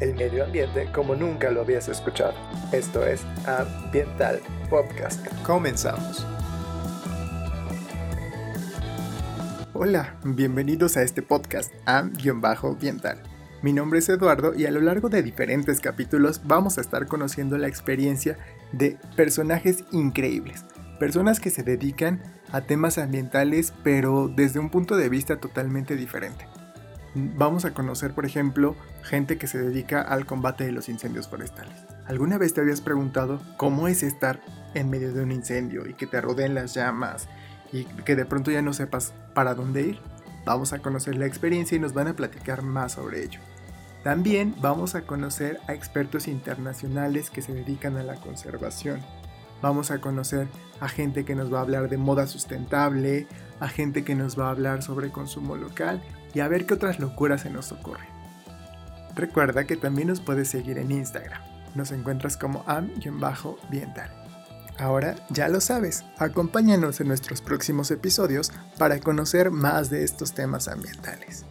el medio ambiente como nunca lo habías escuchado. Esto es Ambiental Podcast. Comenzamos. Hola, bienvenidos a este podcast Am-Ambiental. Mi nombre es Eduardo y a lo largo de diferentes capítulos vamos a estar conociendo la experiencia de personajes increíbles, personas que se dedican a temas ambientales pero desde un punto de vista totalmente diferente. Vamos a conocer, por ejemplo, gente que se dedica al combate de los incendios forestales. ¿Alguna vez te habías preguntado cómo es estar en medio de un incendio y que te rodeen las llamas y que de pronto ya no sepas para dónde ir? Vamos a conocer la experiencia y nos van a platicar más sobre ello. También vamos a conocer a expertos internacionales que se dedican a la conservación. Vamos a conocer a gente que nos va a hablar de moda sustentable, a gente que nos va a hablar sobre consumo local y a ver qué otras locuras se nos ocurren. Recuerda que también nos puedes seguir en Instagram. Nos encuentras como am-ambiental. Ahora ya lo sabes, acompáñanos en nuestros próximos episodios para conocer más de estos temas ambientales.